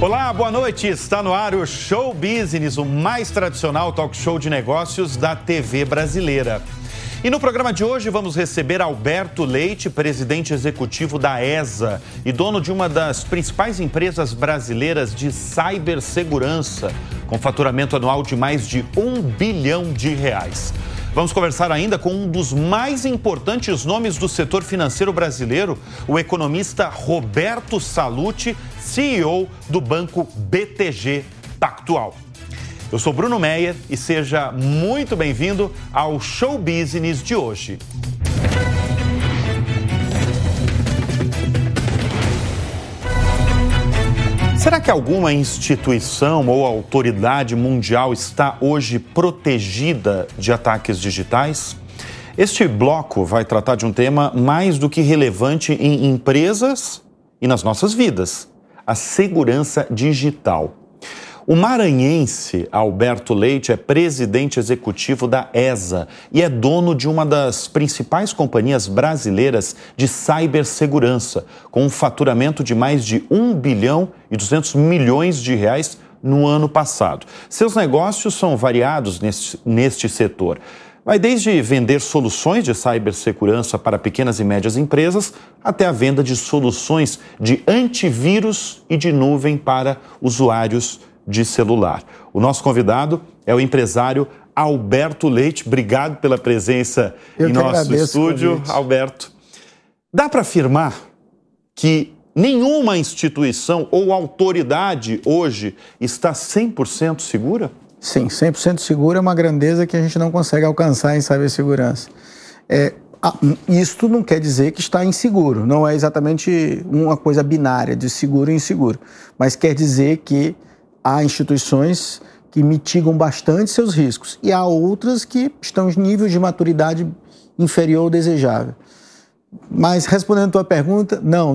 Olá, boa noite. Está no ar o Show Business, o mais tradicional talk show de negócios da TV brasileira. E no programa de hoje vamos receber Alberto Leite, presidente executivo da ESA e dono de uma das principais empresas brasileiras de cibersegurança, com faturamento anual de mais de um bilhão de reais. Vamos conversar ainda com um dos mais importantes nomes do setor financeiro brasileiro, o economista Roberto Salute, CEO do banco BTG Pactual. Eu sou Bruno Meyer e seja muito bem-vindo ao Show Business de hoje. Será que alguma instituição ou autoridade mundial está hoje protegida de ataques digitais? Este bloco vai tratar de um tema mais do que relevante em empresas e nas nossas vidas: a segurança digital. O maranhense Alberto Leite é presidente executivo da ESA e é dono de uma das principais companhias brasileiras de cibersegurança, com um faturamento de mais de 1 bilhão e 200 milhões de reais no ano passado. Seus negócios são variados neste, neste setor. Vai desde vender soluções de cibersegurança para pequenas e médias empresas até a venda de soluções de antivírus e de nuvem para usuários de celular. O nosso convidado é o empresário Alberto Leite. Obrigado pela presença Eu em nosso estúdio, Alberto. Dá para afirmar que nenhuma instituição ou autoridade hoje está 100% segura? Sim, 100% segura é uma grandeza que a gente não consegue alcançar em cibersegurança. É, isto não quer dizer que está inseguro, não é exatamente uma coisa binária de seguro e inseguro, mas quer dizer que há instituições que mitigam bastante seus riscos e há outras que estão em nível de maturidade inferior ao desejável. Mas respondendo a tua pergunta, não.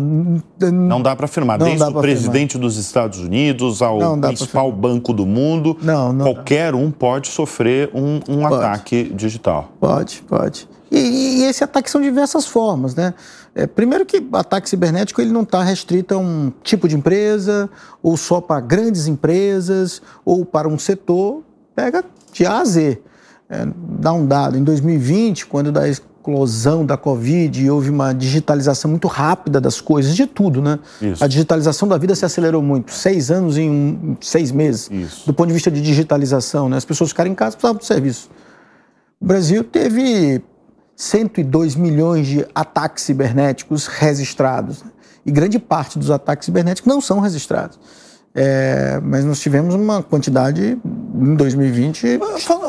Não dá para afirmar. Desde o presidente afirmar. dos Estados Unidos ao principal banco do mundo, não, não qualquer dá. um pode sofrer um, um pode. ataque digital. Pode, pode. E, e, esse ataque são diversas formas, né? É, primeiro que o ataque cibernético ele não está restrito a um tipo de empresa, ou só para grandes empresas, ou para um setor. Pega de A a Z. É, dá um dado, em 2020, quando da explosão da Covid, houve uma digitalização muito rápida das coisas, de tudo, né? Isso. A digitalização da vida se acelerou muito. Seis anos em, um, seis meses, Isso. do ponto de vista de digitalização, né? As pessoas ficaram em casa precisavam do serviço. O Brasil teve 102 milhões de ataques cibernéticos registrados. Né? E grande parte dos ataques cibernéticos não são registrados. É, mas nós tivemos uma quantidade em 2020.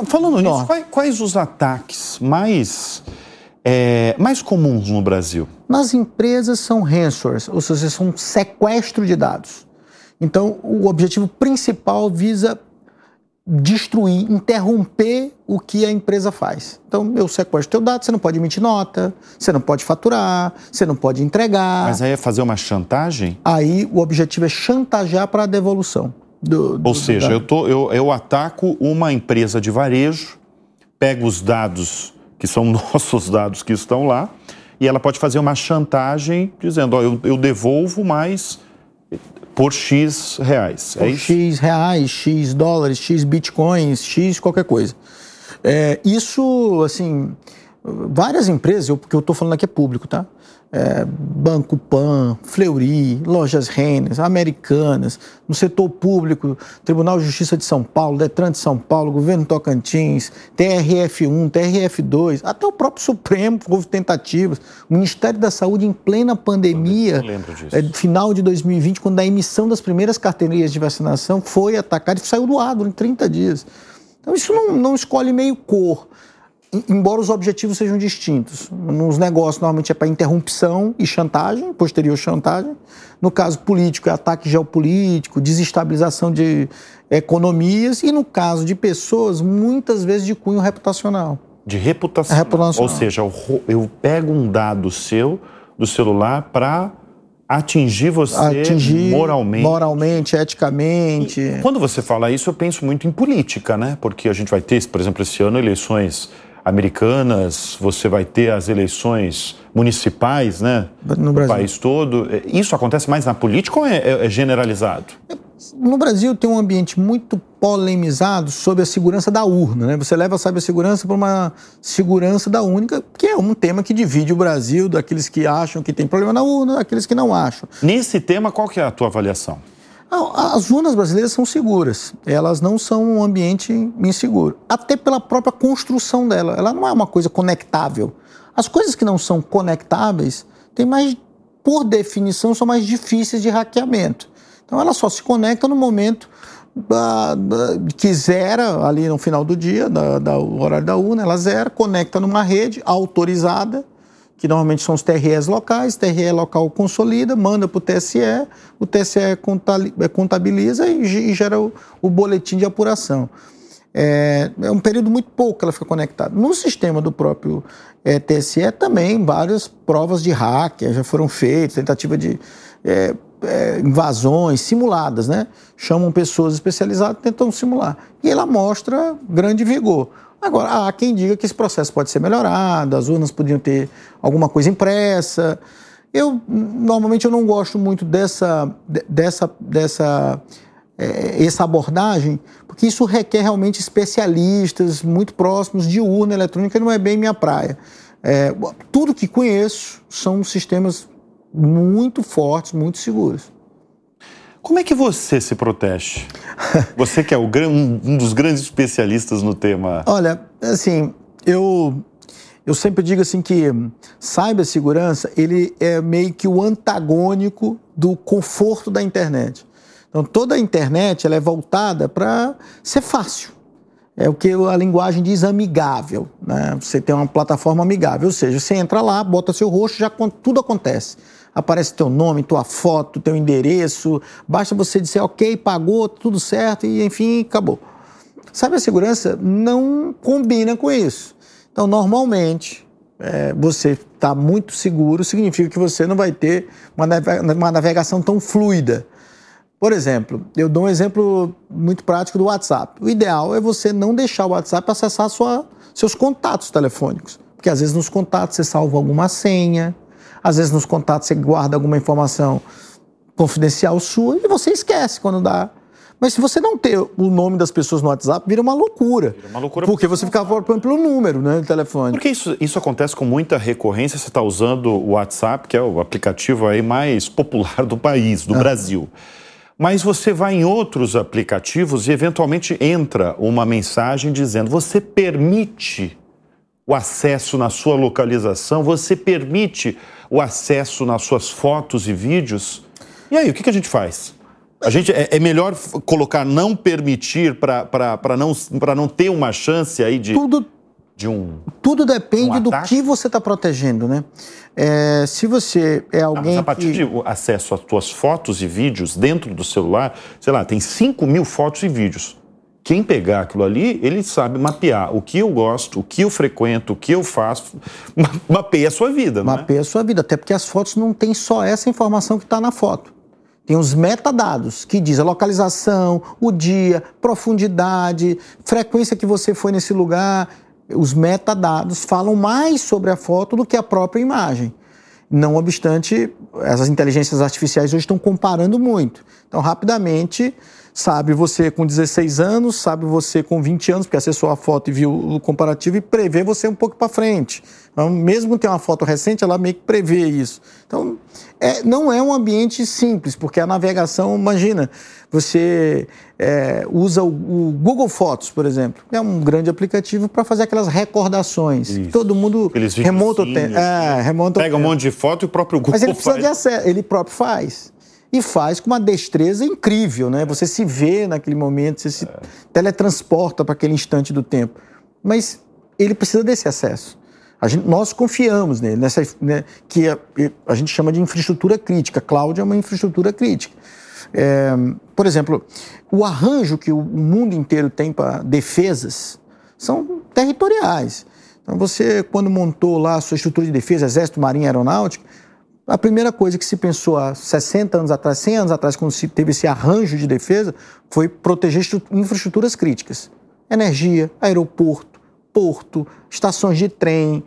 Falando nisso, quais, quais, os ataques mais, é, mais comuns no Brasil? Nas empresas são ransomwares, ou seja, são sequestro de dados. Então, o objetivo principal visa destruir, interromper o que a empresa faz. Então, eu sequestro teu dado, você não pode emitir nota, você não pode faturar, você não pode entregar. Mas aí é fazer uma chantagem? Aí o objetivo é chantagear para a devolução. Do, do, Ou seja, eu, tô, eu, eu ataco uma empresa de varejo, pego os dados, que são nossos dados que estão lá, e ela pode fazer uma chantagem dizendo, ó, eu, eu devolvo, mas por X reais. É por é X reais, X dólares, X bitcoins, X qualquer coisa. É, isso, assim, várias empresas, o que eu estou falando aqui é público, tá? É, Banco Pan, Fleury, Lojas Rennes, Americanas, no setor público, Tribunal de Justiça de São Paulo, Detran de São Paulo, Governo Tocantins, TRF1, TRF2, até o próprio Supremo houve tentativas. O Ministério da Saúde, em plena pandemia, é, final de 2020, quando a emissão das primeiras carteirinhas de vacinação foi atacada e saiu do ar durante 30 dias. Então, isso não, não escolhe meio cor embora os objetivos sejam distintos. Nos negócios, normalmente é para interrupção e chantagem, posterior chantagem. No caso político, é ataque geopolítico, desestabilização de economias. E no caso de pessoas, muitas vezes de cunho reputacional. De reputação. reputacional. Ou seja, eu, eu pego um dado seu, do celular, para atingir você atingir moralmente. Moralmente, eticamente. E quando você fala isso, eu penso muito em política, né? Porque a gente vai ter, por exemplo, esse ano, eleições americanas, você vai ter as eleições municipais, né? No, no país todo. Isso acontece mais na política ou é, é, é generalizado? no Brasil tem um ambiente muito polemizado sobre a segurança da urna. Né? Você leva a cibersegurança para uma segurança da única, que é um tema que divide o Brasil daqueles que acham que tem problema na urna, daqueles que não acham. Nesse tema, qual que é a tua avaliação? As urnas brasileiras são seguras, elas não são um ambiente inseguro, até pela própria construção dela. Ela não é uma coisa conectável. As coisas que não são conectáveis têm mais, por definição, são mais difíceis de hackeamento. Então ela só se conecta no momento da, da, que zera ali no final do dia, da, da, horário da urna, ela zera, conecta numa rede autorizada, que normalmente são os TREs locais, TRE local consolida, manda para o TSE, o TSE contabiliza e, gera o, o, boletim de apuração. É, é, um período muito pouco que ela fica conectada. No sistema do próprio é, TSE também várias provas de hacker já foram feitas, tentativa de é, é, invasões simuladas, né? Chamam pessoas especializadas, tentam simular. E ela mostra grande vigor. Agora, há quem diga que esse processo pode ser melhorado, as urnas podiam ter alguma coisa impressa. Eu, normalmente, eu não gosto muito dessa, dessa, dessa é, essa abordagem, porque isso requer realmente especialistas muito próximos de urna eletrônica, não é bem minha praia. É, tudo que conheço são sistemas muito fortes, muito seguros. Como é que você se protege? Você que é um dos grandes especialistas no tema. Olha, assim, eu eu sempre digo assim que cibersegurança ele é meio que o antagônico do conforto da internet. Então toda a internet ela é voltada para ser fácil. É o que a linguagem diz amigável. Né? Você tem uma plataforma amigável, ou seja, você entra lá, bota seu rosto, já tudo acontece aparece teu nome, tua foto, teu endereço, basta você dizer ok, pagou, tudo certo e enfim, acabou. Sabe, a segurança não combina com isso. Então, normalmente, é, você está muito seguro, significa que você não vai ter uma navegação tão fluida. Por exemplo, eu dou um exemplo muito prático do WhatsApp. O ideal é você não deixar o WhatsApp acessar sua, seus contatos telefônicos. Porque às vezes nos contatos você salva alguma senha, às vezes nos contatos você guarda alguma informação confidencial sua e você esquece quando dá. Mas se você não ter o nome das pessoas no WhatsApp, vira uma loucura. Vira uma loucura porque você fica procurando pelo número, né, do telefone. Porque isso, isso acontece com muita recorrência. Você está usando o WhatsApp, que é o aplicativo aí mais popular do país, do ah. Brasil. Mas você vai em outros aplicativos e eventualmente entra uma mensagem dizendo: você permite o acesso na sua localização, você permite o acesso nas suas fotos e vídeos. E aí, o que, que a gente faz? A gente, é, é melhor colocar não permitir para não, não ter uma chance aí de. Tudo, de um. Tudo depende um do que você está protegendo, né? É, se você é alguém. Não, mas a partir que... de acesso às suas fotos e vídeos dentro do celular, sei lá, tem 5 mil fotos e vídeos quem pegar aquilo ali, ele sabe mapear o que eu gosto, o que eu frequento, o que eu faço, mapeia a sua vida. Não é? mapeia a sua vida, até porque as fotos não tem só essa informação que está na foto. Tem os metadados, que diz a localização, o dia, profundidade, frequência que você foi nesse lugar. Os metadados falam mais sobre a foto do que a própria imagem. Não obstante, essas inteligências artificiais hoje estão comparando muito. Então, rapidamente, Sabe você com 16 anos, sabe você com 20 anos, porque acessou a foto e viu o comparativo e prevê você um pouco para frente. Então, mesmo ter uma foto recente, ela meio que prevê isso. Então, é, não é um ambiente simples, porque a navegação, imagina, você é, usa o, o, Google Fotos, por exemplo, é um grande aplicativo para fazer aquelas recordações. Isso. Todo mundo remonta o tempo. É, remonta Pega um monte de foto e o próprio Google Mas ele precisa faz. de acesso, ele próprio faz e faz com uma destreza incrível, né? Você se vê naquele momento, você se teletransporta para aquele instante do tempo. Mas ele precisa desse acesso. Gente, nós confiamos nele, nessa, né, que a, a, gente chama de infraestrutura crítica. Cloud é uma infraestrutura crítica. É, por exemplo, o arranjo que o mundo inteiro tem para defesas são territoriais. Então, você, quando montou lá a sua estrutura de defesa, Exército, Marinha, Aeronáutica, a primeira coisa que se pensou há 60 anos atrás, 100 anos atrás, quando se teve esse arranjo de defesa, foi proteger infraestruturas críticas. Energia, aeroporto, porto, estações de trem,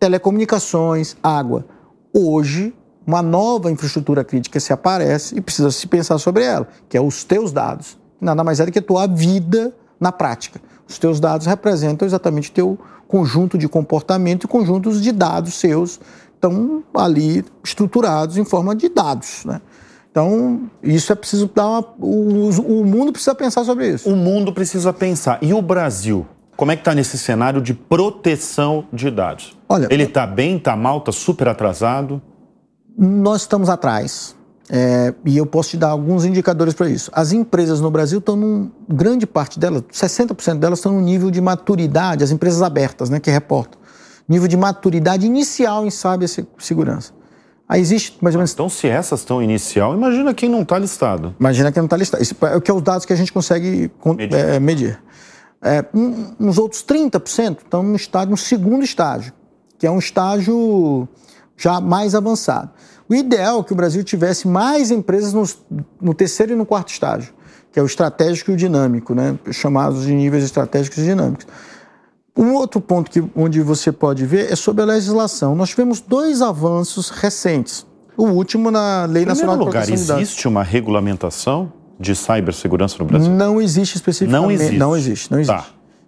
telecomunicações, água. Hoje, uma nova infraestrutura crítica se aparece e precisa se pensar sobre ela, que é os teus dados. Nada mais é do que a tua vida na prática. Os teus dados representam exatamente o teu conjunto de comportamento e conjuntos de dados seus estão ali estruturados em forma de dados, né? Então, isso é preciso dar uma, o, o mundo precisa pensar sobre isso. O mundo precisa pensar. E o Brasil? Como é que está nesse cenário de proteção de dados? Olha, ele está bem, está mal, está super atrasado? Nós estamos atrás. É, e eu posso te dar alguns indicadores para isso. As empresas no Brasil estão, num, grande parte delas, 60% delas estão no nível de maturidade, as empresas abertas, né, que reportam, nível de maturidade inicial em cibersegurança. Aí existe mais ou menos. Então, se essas estão inicial, imagina quem não está listado. Imagina quem não está listado. Isso é o que é os dados que a gente consegue medir. É, medir. É, um, uns outros 30% estão no estágio, no segundo estágio, que é um estágio já mais avançado. O ideal é que o Brasil tivesse mais empresas no, no terceiro e no quarto estágio, que é o estratégico e o dinâmico, né? chamados de níveis estratégicos e dinâmicos. Um outro ponto que, onde você pode ver é sobre a legislação. Nós tivemos dois avanços recentes. O último na Lei Nacional de Proteção lugar, existe uma regulamentação de cibersegurança no Brasil? Não existe especificamente. Não existe. Não existe. Não existe. Tá.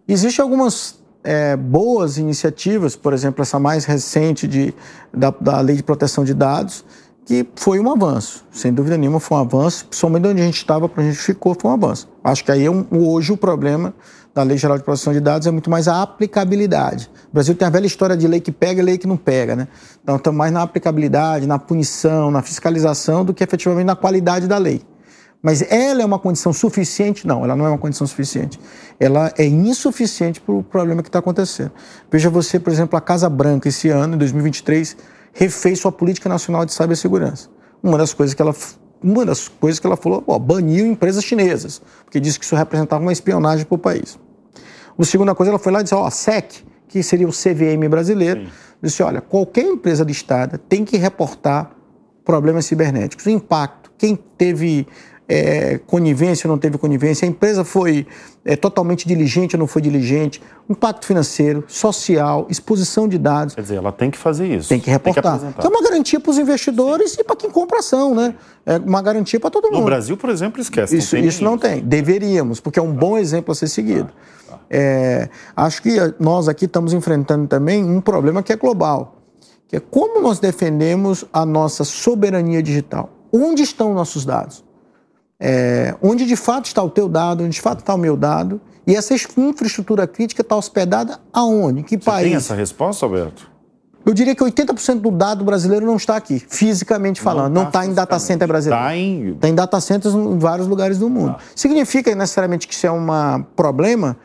Existem algumas é, boas iniciativas, por exemplo, essa mais recente de, da, da Lei de Proteção de Dados, que foi um avanço, sem dúvida nenhuma foi um avanço, principalmente onde a gente estava, para a gente ficou, foi um avanço. Acho que aí é um, hoje o problema da Lei Geral de Proteção de Dados é muito mais a aplicabilidade. O Brasil tem a velha história de lei que pega e lei que não pega, né? Então estamos mais na aplicabilidade, na punição, na fiscalização do que efetivamente na qualidade da lei. Mas ela é uma condição suficiente? Não, ela não é uma condição suficiente. Ela é insuficiente para o problema que está acontecendo. Veja você, por exemplo, a Casa Branca, esse ano, em 2023, refez sua política nacional de cibersegurança. Uma das coisas que ela uma das coisas que ela falou, ó, baniu empresas chinesas, porque disse que isso representava uma espionagem para o país. A segunda coisa, ela foi lá e disse, ó, a SEC, que seria o CVM brasileiro, Sim. disse, olha, qualquer empresa listada tem que reportar problemas cibernéticos, impacto, quem teve é, conivência ou não teve conivência, a empresa foi é, totalmente diligente ou não foi diligente, impacto financeiro, social, exposição de dados. Quer dizer, ela tem que fazer isso. Tem que reportar. Tem que é uma garantia para os investidores Sim. e para quem compra ação, né? É uma garantia para todo mundo. No Brasil, por exemplo, esquece. Isso não tem. Isso não tem. Deveríamos, porque é um bom exemplo a ser seguido. Ah. É, acho que nós aqui estamos enfrentando também um problema que é global, que é como nós defendemos a nossa soberania digital. Onde estão nossos dados? é, onde de fato está o teu dado, onde de fato está o meu dado, e essa infraestrutura crítica está hospedada aonde? Em que Você país? tem essa resposta, Alberto? Eu diria que 80% do dado brasileiro não está aqui, fisicamente falando. Não está tá em data center brasileiro. Está em... Tem data centers em vários lugares do mundo. Tá. Significa necessariamente que isso é um problema?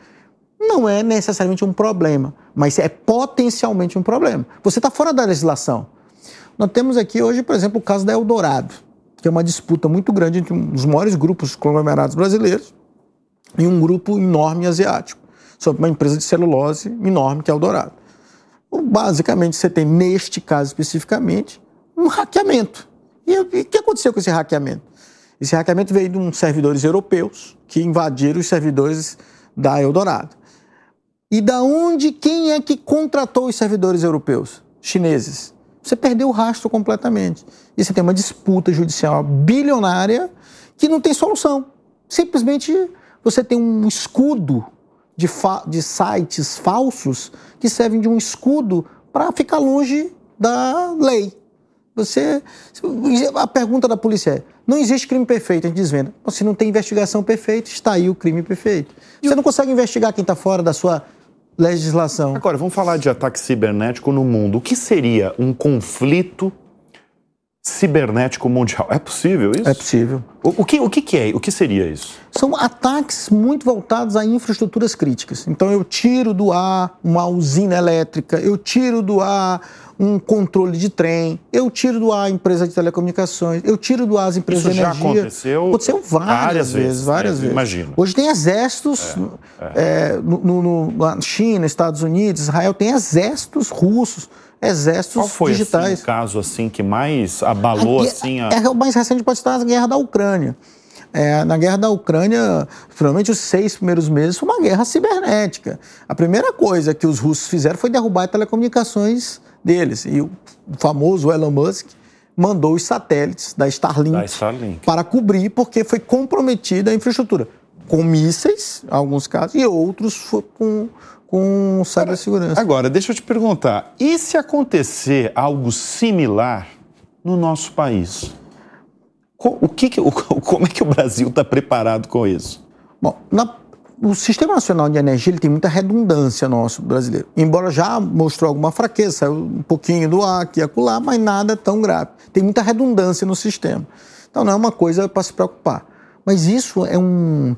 Não é necessariamente um problema, mas é potencialmente um problema. Você está fora da legislação. Nós temos aqui hoje, por exemplo, o caso da Eldorado que é uma disputa muito grande entre um dos maiores grupos conglomerados brasileiros e um grupo enorme asiático, sobre uma empresa de celulose enorme que é o Dourado. Basicamente, você tem, neste caso especificamente, um hackeamento. E o que aconteceu com esse hackeamento? Esse hackeamento veio de uns servidores europeus que invadiram os servidores da Eldorado. E da onde, quem é que contratou os servidores europeus? Chineses você perdeu o rastro completamente. E você tem uma disputa judicial bilionária que não tem solução. Simplesmente você tem um escudo de, de sites falsos que servem de um escudo para ficar longe da lei. Você, a pergunta da polícia é: não existe crime perfeito, a gente desvenda. Se não tem investigação perfeita, está aí o crime perfeito. Você não consegue investigar quem está fora da sua legislação. Agora, vamos falar de ataque cibernético no mundo. O que seria um conflito cibernético mundial? É possível isso? É possível. O, o, que, o que, que é? O que seria isso? São ataques muito voltados a infraestruturas críticas. Então, eu tiro do ar uma usina elétrica, eu tiro do ar um controle de trem, eu tiro do ar a empresa de telecomunicações, eu tiro do ar as empresas Isso de energia. já aconteceu, aconteceu várias, várias vezes, várias é, vezes. Imagino. Hoje tem exércitos é, é. no, no, na China, Estados Unidos, Israel, tem exércitos russos, exércitos Qual foi, digitais. Assim, o caso assim que mais abalou a, assim a... É, o mais recente pode estar a guerra da Ucrânia. É, na guerra da Ucrânia, provavelmente os seis primeiros meses foi uma guerra cibernética. A primeira coisa que os russos fizeram foi derrubar telecomunicações deles. E o famoso Elon Musk mandou os satélites da Starlink, Da Starlink. para cobrir, porque foi comprometida a infraestrutura. Com mísseis, em alguns casos, e outros foi com, com cibersegurança. Agora, deixa eu te perguntar: e se acontecer algo similar no nosso país? O que que- o- como é que o Brasil está preparado com isso? Bom, na- o Sistema Nacional de Energia ele tem muita redundância nosso brasileiro. Embora já mostrou alguma fraqueza, saiu um pouquinho do ar aqui e acolá, mas nada tão grave. Tem muita redundância no sistema. Então não é uma coisa para se preocupar. Mas isso é um,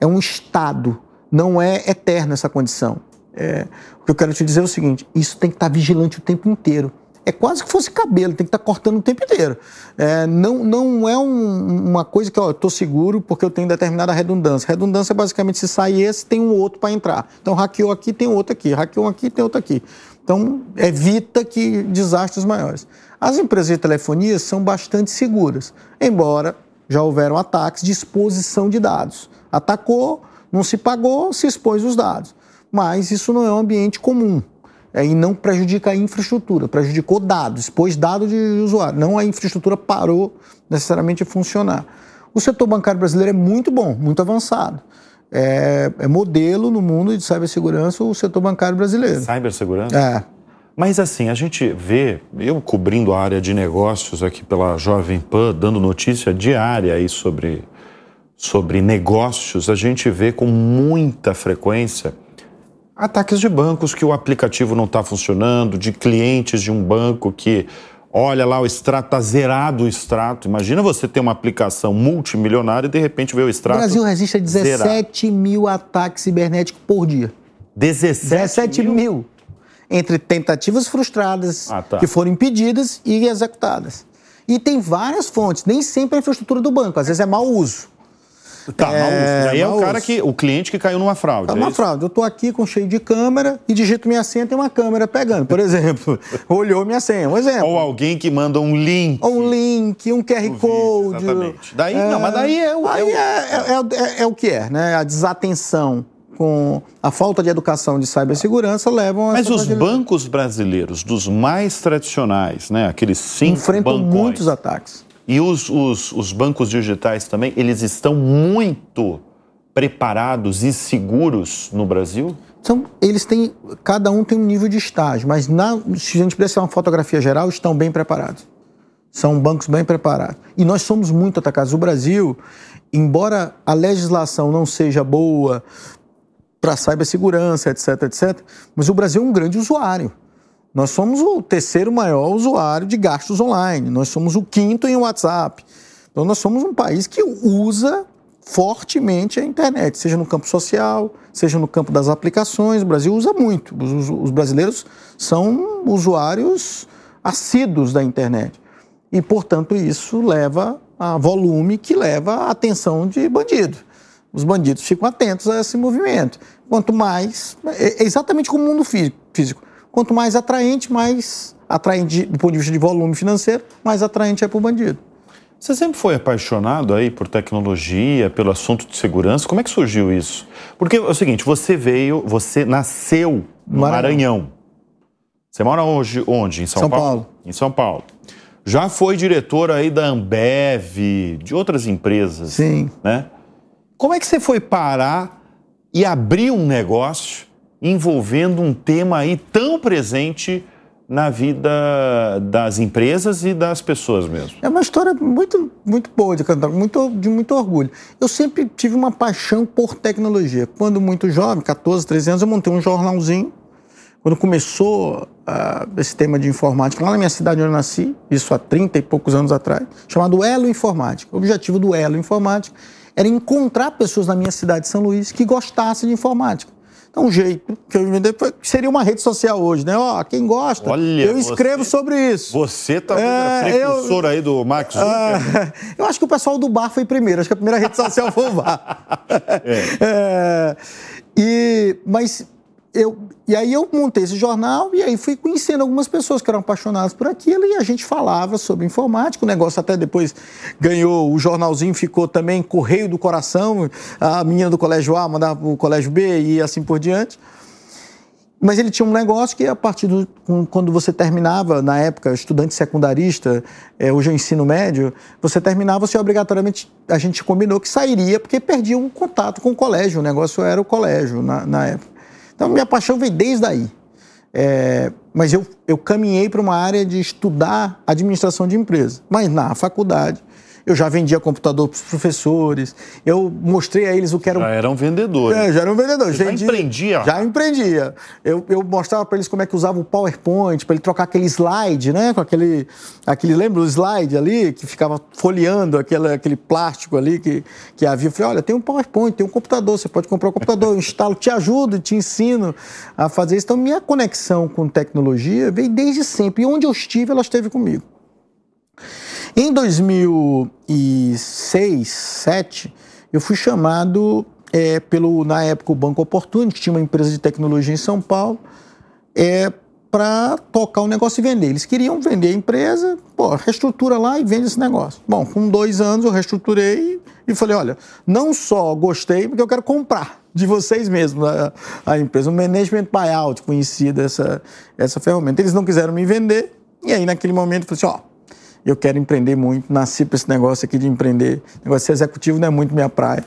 é um estado, não é eterno essa condição. É, o que eu quero te dizer é o seguinte: isso tem que estar vigilante o tempo inteiro. É quase que fosse cabelo, tem que estar cortando o tempo inteiro. É, não, não é um- uma coisa que ó, eu estou seguro porque eu tenho determinada redundância. Redundância é basicamente se sai esse, tem um outro para entrar. Então hackeou aqui, tem outro aqui. Hackeou aqui, tem outro aqui. Então evita que desastres maiores. As empresas de telefonia são bastante seguras, embora já houveram ataques de exposição de dados. Atacou, não se pagou, se expôs os dados. Mas isso não é um ambiente comum. É, e não prejudica a infraestrutura, prejudicou dados, expôs dados de usuário. Não a infraestrutura parou necessariamente de funcionar. O setor bancário brasileiro é muito bom, muito avançado. É, é modelo no mundo de cibersegurança o setor bancário brasileiro. Cybersegurança? É. Mas assim, a gente vê, eu cobrindo a área de negócios aqui pela Jovem Pan, dando notícia diária aí sobre, sobre negócios, a gente vê com muita frequência ataques de bancos que o aplicativo não está funcionando, de clientes de um banco que olha lá o extrato, está zerado o extrato. Imagina você ter uma aplicação multimilionária e de repente ver o O extrato. Brasil resiste a zerado. 17 mil ataques cibernéticos por dia. 17, 17 mil. Entre tentativas frustradas, Ah, tá. que foram impedidas e executadas. E tem várias fontes, nem sempre é a infraestrutura do banco, às vezes é mau uso. Tá, É. Daí é o cara que, o cliente que caiu numa fraude. É é uma isso? fraude. Eu estou aqui com cheio de câmera e digito minha senha, tem uma câmera pegando, por exemplo. Olhou minha senha, um exemplo. Ou alguém que manda um link. Ou um link, um QR Code. exatamente. Daí- não, mas daí é o- Aí é é, é- é- é o que é, né? A desatenção com a falta de educação de cibersegurança levam a Mas os bancos brasileiros, dos mais tradicionais, né? Aqueles cinco enfrentam bancões, muitos ataques. E os, os, os bancos digitais também, eles estão muito preparados e seguros no Brasil? Então, eles têm, cada um tem um nível de estágio, mas na, se a gente pudesse uma fotografia geral, estão bem preparados. São bancos bem preparados. E nós somos muito atacados. O Brasil, embora a legislação não seja boa para cibersegurança, etc, etc, mas o Brasil é um grande usuário. Nós somos o terceiro maior usuário de gastos online. Nós somos o quinto em WhatsApp. Então, nós somos um país que usa fortemente a internet, seja no campo social, seja no campo das aplicações. O Brasil usa muito. Os, os- os brasileiros são usuários assíduos da internet. E, portanto, isso leva a volume que leva a atenção de bandido. Os bandidos ficam atentos a esse movimento. Quanto mais. É é exatamente como o mundo fí- físico. Quanto mais atraente, mais atraente do ponto de vista de volume financeiro, mais atraente é para o bandido. Você sempre foi apaixonado aí por tecnologia, pelo assunto de segurança? Como é que surgiu isso? Porque é o seguinte, você veio, você nasceu no Maranhão. Maranhão. Você mora hoje onde? Em São, São Paulo? Paulo. Em São Paulo. Já foi diretor aí da Ambev, de outras empresas. Sim. Né? Como é que você foi parar e abrir um negócio envolvendo um tema aí tão presente na vida das empresas e das pessoas mesmo? É uma história muito, muito boa de cantar, muito, de muito orgulho. Eu sempre tive uma paixão por tecnologia. Quando muito jovem, 14, 13 anos, eu montei um jornalzinho. Quando começou ah, esse tema de informática, lá na minha cidade onde eu nasci, isso há 30 e poucos anos atrás, chamado Elo Informática. O objetivo do Elo Informática era encontrar pessoas na minha cidade de São Luís que gostassem de informática. Então, um jeito que eu inventei seria uma rede social hoje, né? Ó, quem gosta, Olha, eu escrevo você- sobre isso. Você tá É, precursor aí do Max Zuckerberg. Ah, eu acho que o pessoal do bar foi primeiro. Acho que a primeira rede social foi o bar. É, e, mas eu, e aí eu montei esse jornal e aí fui conhecendo algumas pessoas que eram apaixonadas por aquilo e a gente falava sobre informática. O negócio até depois ganhou, o jornalzinho ficou também Correio do Coração. A menina do Colégio A mandava para o Colégio B e assim por diante. Mas ele tinha um negócio que, a partir do. Quando você terminava, na época, estudante secundarista, é, hoje é o ensino médio, você terminava, você obrigatoriamente. A gente combinou que sairia, porque perdia um contato com o colégio. O negócio era o colégio na, na época. Então, minha paixão veio desde aí. É, mas eu, eu caminhei para uma área de estudar administração de empresa. Mas na faculdade, eu já vendia computador para os professores, eu mostrei a eles o que era... Já eram vendedores. É, já eram vendedores. já empreendia? Já empreendia. Eu, eu mostrava para eles como é que usava o PowerPoint, para ele trocar aquele slide, né? Com aquele, aquele, lembra o slide ali, que ficava folheando aquele, aquele plástico ali que, que havia. Eu falei, olha, tem um PowerPoint, tem um computador, você pode comprar um computador, eu instalo, te ajudo, te ensino a fazer isso. Então, minha conexão com tecnologia veio desde sempre. E onde eu estive, ela esteve comigo. Em 2006, 2007, eu fui chamado é, pelo, na época, o Banco Opportunity, que tinha uma empresa de tecnologia em São Paulo, é, para tocar o negócio e vender. Eles queriam vender a empresa, pô, reestrutura lá e vende esse negócio. Bom, com dois anos eu reestruturei e falei, olha, não só gostei, porque eu quero comprar de vocês mesmos a, a empresa, um management buyout, conhecida essa, essa ferramenta. Eles não quiseram me vender, e aí naquele momento eu falei assim, ó, eu quero empreender muito, nasci para esse negócio aqui de empreender. Negócio executivo não é muito minha praia.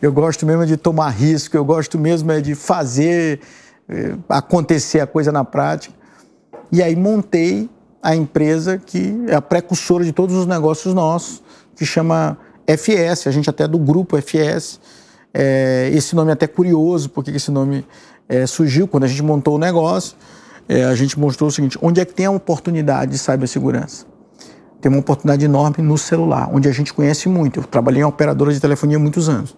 Eu gosto mesmo de tomar risco, eu gosto mesmo é de fazer é, acontecer a coisa na prática. E aí montei a empresa que é a precursora de todos os negócios nossos, que chama FS, a gente até é do grupo FS. É, esse nome é até curioso, porque esse nome é, surgiu quando a gente montou o negócio. É, a gente mostrou o seguinte: onde é que tem a oportunidade de cibersegurança? Tem uma oportunidade enorme no celular, onde a gente conhece muito. Eu trabalhei em operadora de telefonia há muitos anos.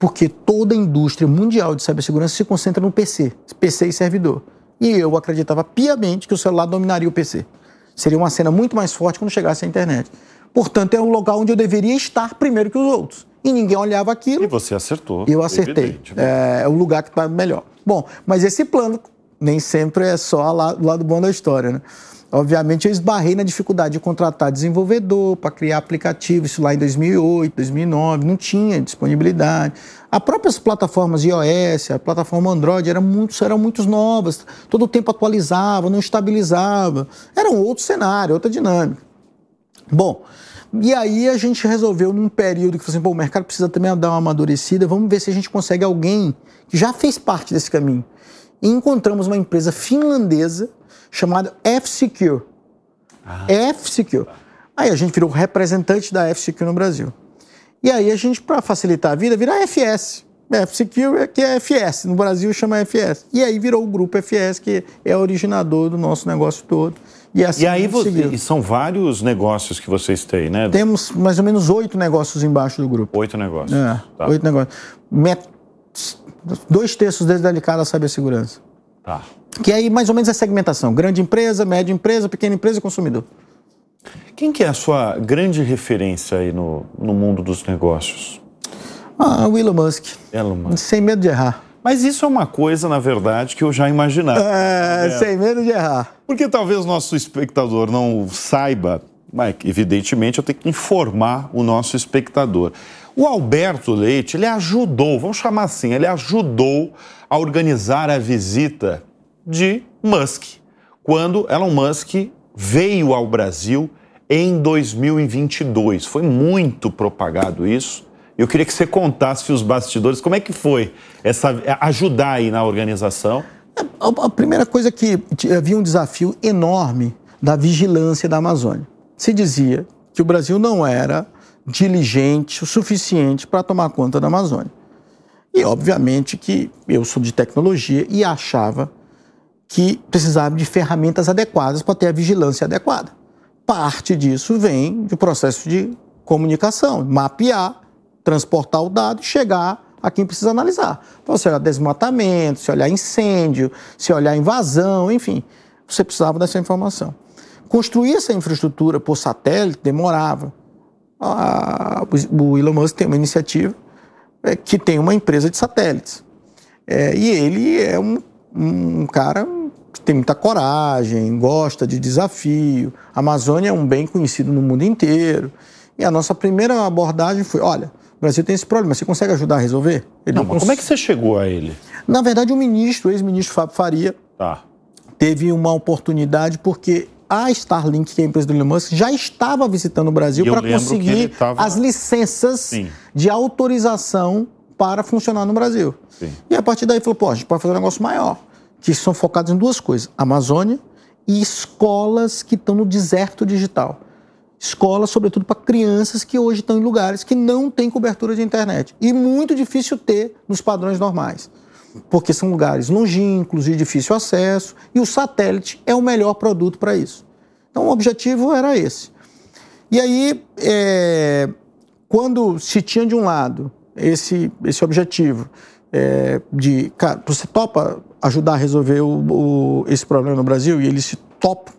Porque toda a indústria mundial de cibersegurança se concentra no PC, PC e servidor. E eu acreditava piamente que o celular dominaria o PC. Seria uma cena muito mais forte quando chegasse a internet. Portanto, é o local onde eu deveria estar primeiro que os outros. E ninguém olhava aquilo. E você acertou. Eu acertei. Né? É, é o lugar que está melhor. Bom, mas esse plano nem sempre é só o lado bom da história, né? Obviamente, eu esbarrei na dificuldade de contratar desenvolvedor para criar aplicativo, isso lá em 2008, 2009, não tinha disponibilidade. As próprias plataformas iOS, a plataforma Android eram muito, eram muito novas, todo o tempo atualizava, não estabilizava. Era um outro cenário, outra dinâmica. Bom, e aí a gente resolveu num período que assim, o mercado precisa também dar uma amadurecida, vamos ver se a gente consegue alguém que já fez parte desse caminho. E encontramos uma empresa finlandesa chamado F-Secure. Ah. F-Secure. Aí a gente virou representante da F-Secure no Brasil. E aí a gente, para facilitar a vida, vira FS. F-Secure, que é FS. No Brasil chama FS. E aí virou o grupo FS, que é originador do nosso negócio todo. E, assim e aí você, e são vários negócios que vocês têm, né? Temos mais ou menos oito negócios embaixo do grupo. Oito negócios. É, tá. oito negócios. Met... Dois terços deles dedicados à cibersegurança. Tá. Que aí mais ou menos é segmentação: grande empresa, média empresa, pequena empresa e consumidor. Quem que é a sua grande referência aí no, no mundo dos negócios? Ah, o Elon Musk. Elon Musk. Sem medo de errar. Mas isso é uma coisa, na verdade, que eu já imaginava. É, é. sem medo de errar. Porque talvez nosso espectador não saiba, mas evidentemente eu tenho que informar o nosso espectador. O Alberto Leite, ele ajudou, vamos chamar assim, ele ajudou a organizar a visita de Musk, quando Elon Musk veio ao Brasil em 2022. Foi muito propagado isso. Eu queria que você contasse os bastidores, como é que foi essa ajudar aí na organização? A primeira coisa é que havia um desafio enorme da vigilância da Amazônia. Se dizia que o Brasil não era diligente o suficiente para tomar conta da Amazônia. E obviamente que eu sou de tecnologia e achava que precisava de ferramentas adequadas para ter a vigilância adequada. Parte disso vem do processo de comunicação, mapear, transportar o dado e chegar a quem precisa analisar. Então, se olhar desmatamento, se olhar incêndio, se olhar invasão, enfim, você precisava dessa informação. Construir essa infraestrutura por satélite demorava. o Elon Musk tem uma iniciativa é, que tem uma empresa de satélites. É, e ele é um, um cara tem muita coragem, gosta de desafio. A Amazônia é um bem conhecido no mundo inteiro. E a nossa primeira abordagem foi: olha, o Brasil tem esse problema, você consegue ajudar a resolver? Ele não, não cons... como é que você chegou a ele? Na verdade, o ministro, o ex-ministro Fábio Faria, tá. teve uma oportunidade porque a Starlink, que é a empresa do Elon Musk, já estava visitando o Brasil para conseguir tava... as licenças Sim. de autorização para funcionar no Brasil. Sim. E a partir daí falou, pô, a gente pode fazer um negócio maior, que são focados em duas coisas, Amazônia e escolas que estão no deserto digital. Escolas, sobretudo para crianças que hoje estão em lugares que não têm cobertura de internet. E muito difícil ter nos padrões normais porque são lugares longínquos, de difícil acesso, e o satélite é o melhor produto para isso. Então, o objetivo era esse. E aí, é, quando se tinha de um lado esse, esse objetivo é, de, cara, você topa ajudar a resolver o, o, esse problema no Brasil e eles se topam,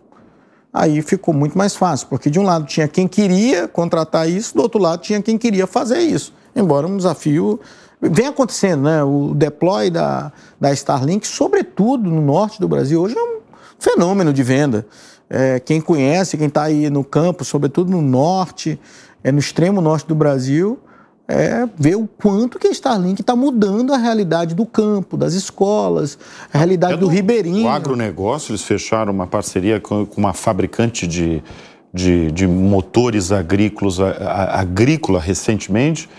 aí ficou muito mais fácil, porque de um lado tinha quem queria contratar isso, do outro lado tinha quem queria fazer isso. Embora um desafio vem acontecendo, né? O deploy da, da Starlink, sobretudo no norte do Brasil, hoje é um fenômeno de venda. É, quem conhece, quem está aí no campo, sobretudo no norte, é, no extremo norte do Brasil, é, vê o quanto que a Starlink está mudando a realidade do campo, das escolas, a realidade é do, do ribeirinho. O agronegócio, eles fecharam uma parceria com, com uma fabricante de, de, de motores agrícolas, a, a, agrícola recentemente,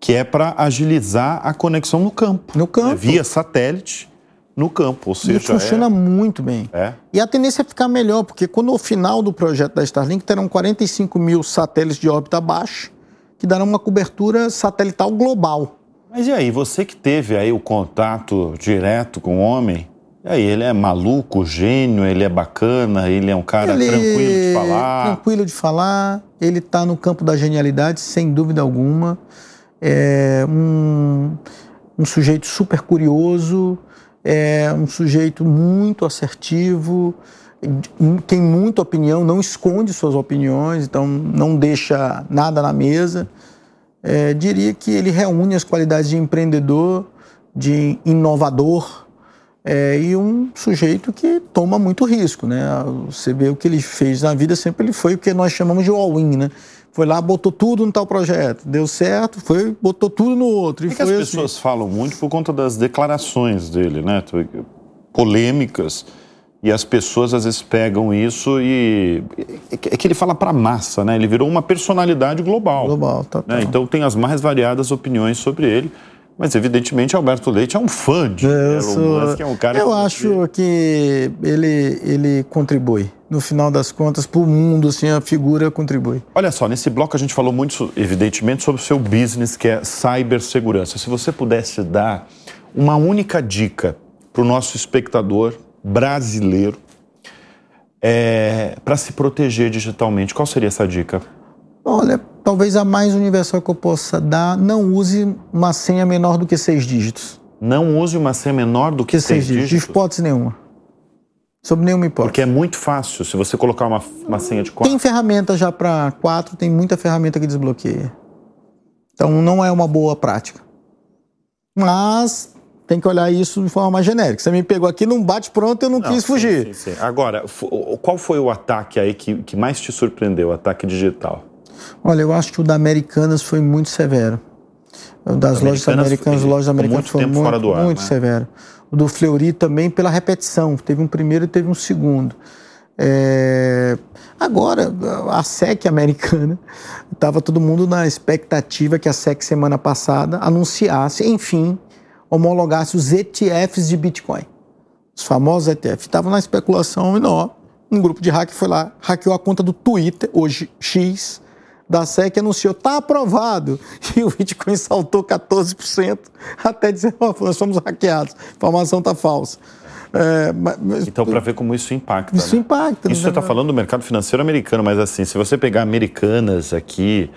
que é para agilizar a conexão no campo. No campo. Né? Via satélite no campo, ou seja... E funciona é... muito bem. É. E a tendência é ficar melhor, porque quando o final do projeto da Starlink terão 45 mil satélites de órbita baixa, que darão uma cobertura satelital global. Mas e aí, você que teve aí o contato direto com o homem, e aí, ele é maluco, gênio, ele é bacana, ele é um cara ele tranquilo de falar? Tranquilo de falar, ele está no campo da genialidade, sem dúvida alguma é um, um sujeito super curioso, é um sujeito muito assertivo, tem muita opinião, não esconde suas opiniões, então não deixa nada na mesa. É, diria que ele reúne as qualidades de empreendedor, de inovador é, e um sujeito que toma muito risco, né? Você vê o que ele fez na vida, sempre ele foi o que nós chamamos de all-in, né? foi lá, botou tudo no tal projeto, deu certo, foi, botou tudo no outro. E é que as assim. pessoas falam muito por conta das declarações dele, né? Polêmicas. E as pessoas às vezes pegam isso e. É que ele fala para massa, né? Ele virou uma personalidade global. Global, tá. Né? Então tem as mais variadas opiniões sobre ele. Mas, evidentemente, Alberto Leite é um fã de Elon sou... Musk, é um cara Eu que acho que ele, ele contribui. No final das contas, para o mundo, assim, a figura contribui. Olha só, nesse bloco a gente falou muito, evidentemente, sobre o seu business, que é cibersegurança. Se você pudesse dar uma única dica para o nosso espectador brasileiro é, para se proteger digitalmente, qual seria essa dica? Olha, talvez a mais universal que eu possa dar, não use uma senha menor do que seis dígitos. Não use uma senha menor do que, que seis, seis dígitos? De hipótese nenhuma. Sob nenhuma hipótese. Porque é muito fácil, se você colocar uma, uma senha de quatro. Tem ferramenta já para quatro, tem muita ferramenta que desbloqueia. Então não é uma boa prática. Mas tem que olhar isso de forma mais genérica. Você me pegou aqui num bate-pronto eu não, não quis sim, fugir. Sim, sim. Agora, qual foi o ataque aí que, que mais te surpreendeu, o ataque digital? Olha, eu acho que o da Americanas foi muito severo. O das lojas americanas, lojas americanas foi muito, ar, muito né? severo. O do Fleury também pela repetição. Teve um primeiro e teve um segundo. É... Agora, a SEC americana, estava todo mundo na expectativa que a SEC semana passada anunciasse, enfim, homologasse os ETFs de Bitcoin. Os famosos ETFs. Estavam na especulação enorme. Um grupo de hack foi lá, hackeou a conta do Twitter, hoje X, da SEC anunciou, está aprovado. E o Bitcoin saltou 14% até dizer, oh, nós fomos hackeados, a informação está falsa. É, mas, então, para ver como isso impacta. Isso né? impacta. Isso você está falando do mercado financeiro americano, mas assim, se você pegar americanas aqui,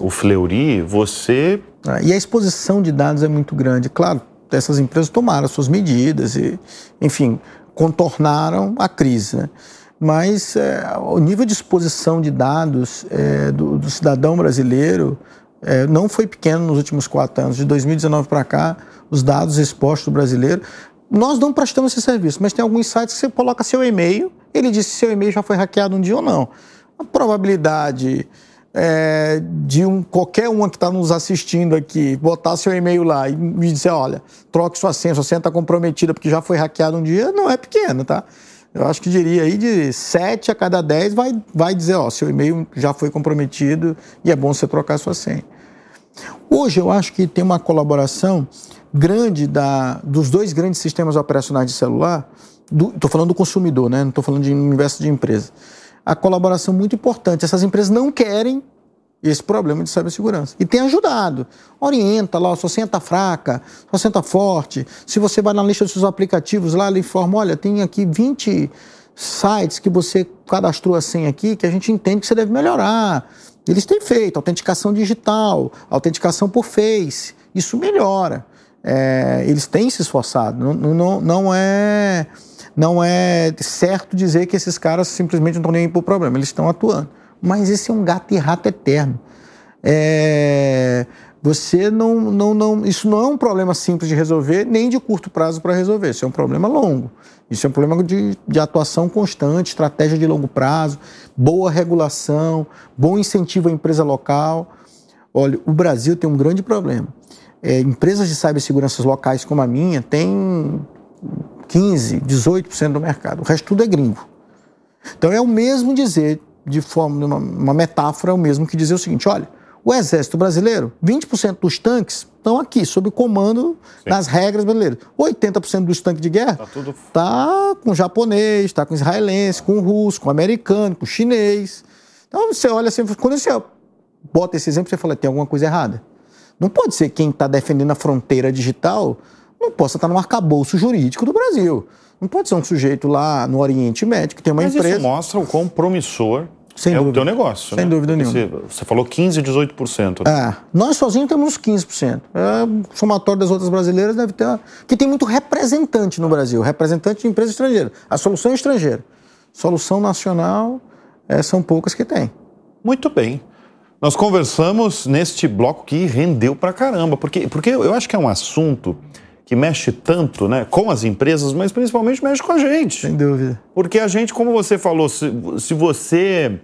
o Fleury, você. É, e a exposição de dados é muito grande. Claro, essas empresas tomaram suas medidas e, enfim, contornaram a crise. Né? mas é, o nível de exposição de dados é, do, do, cidadão brasileiro é, não foi pequeno nos últimos quatro anos. De 2019 para cá, os dados expostos do brasileiro. Nós não prestamos esse serviço, mas tem alguns sites que você coloca seu e-mail, ele diz se seu e-mail já foi hackeado um dia ou não. A probabilidade é, de um, qualquer uma que está nos assistindo aqui botar seu e-mail lá e me dizer, olha, troque sua senha, sua senha está comprometida porque já foi hackeada um dia, não é pequeno, tá? Eu acho que diria aí de 7 a cada 10 vai, vai dizer, ó, seu e-mail já foi comprometido e é bom você trocar sua senha. Hoje eu acho que tem uma colaboração grande da, dos dois grandes sistemas operacionais de celular, estou falando do consumidor, né? não estou falando de universo de empresa. A colaboração muito importante. Essas empresas não querem esse problema de cibersegurança. E tem ajudado. Orienta lá, senha está fraca, senha está forte. Se você vai na lista dos seus aplicativos lá, ele informa, olha, tem aqui 20 sites que você cadastrou a senha aqui que a gente entende que você deve melhorar. Eles têm feito autenticação digital, autenticação por Face. Isso melhora. É, eles têm se esforçado. Não, não, não, é, não é certo dizer que esses caras simplesmente não estão nem aí para o problema. Eles estão atuando. Mas esse é um gato e rato eterno. É, você não, não, não, isso não é um problema simples de resolver, nem de curto prazo para resolver. Isso é um problema longo. Isso é um problema de, de atuação constante, estratégia de longo prazo, boa regulação, bom incentivo à empresa local. Olha, o Brasil tem um grande problema. É, empresas de cibersegurança locais como a minha têm 15, 18% do mercado. O resto tudo é gringo. Então é o mesmo dizer, de forma, uma, uma metáfora, é o mesmo que dizer o seguinte: olha, o Exército Brasileiro, 20% dos tanques estão aqui, sob o comando Sim. das regras brasileiras. 80% dos tanques de guerra está tudo... Tá com japonês, está com israelense, com russo, com americano, com chinês. Então você olha assim, quando você bota esse exemplo, você fala, tem alguma coisa errada. Não pode ser quem está defendendo a fronteira digital não possa estar no arcabouço jurídico do Brasil. Não pode ser um sujeito lá no Oriente Médio que tem uma Mas empresa. Isso mostra o quão promissor sem é dúvida. o teu negócio. Sem né? dúvida nenhuma. Você, você falou 15%, 18%. Né? É, nós sozinhos temos 15%. É, o somatório das outras brasileiras deve ter. Que tem muito representante no Brasil, representante de empresa estrangeira. A solução é estrangeira. Solução nacional é, são poucas que tem. Muito bem. Nós conversamos neste bloco que rendeu pra caramba, porque, porque eu acho que é um assunto que mexe tanto né, com as empresas, mas principalmente mexe com a gente. Sem dúvida. Porque a gente, como você falou, se, se você.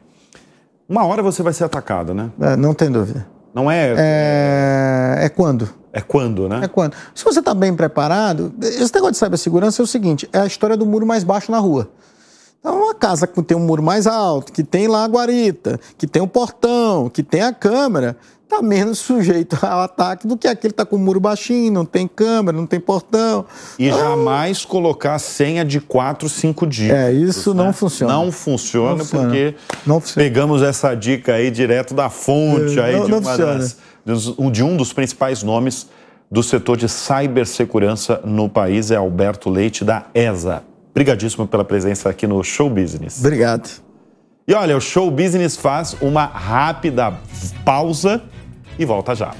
Uma hora você vai ser atacado, né? É, não tem dúvida. Não é. É, é quando? É quando, né? É quando. Se você está bem preparado, esse negócio de cibersegurança é o seguinte: é a história do muro mais baixo na rua. Então, uma casa que tem um muro mais alto, que tem lá a guarita, que tem o um portão, que tem a câmera, está menos sujeito ao ataque do que aquele que está com o muro baixinho, não tem câmera, não tem portão. E ah. jamais colocar senha de 4, 5 dias. É, isso né? não funciona. Não funciona, não funciona. porque não funciona. pegamos essa dica aí direto da fonte é, aí não, de, uma das, de um dos principais nomes do setor de cibersegurança no país, é Alberto Leite, da ESA. Obrigadíssimo pela presença aqui no Show Business. Obrigado. E olha, o Show Business faz uma rápida pausa e volta já.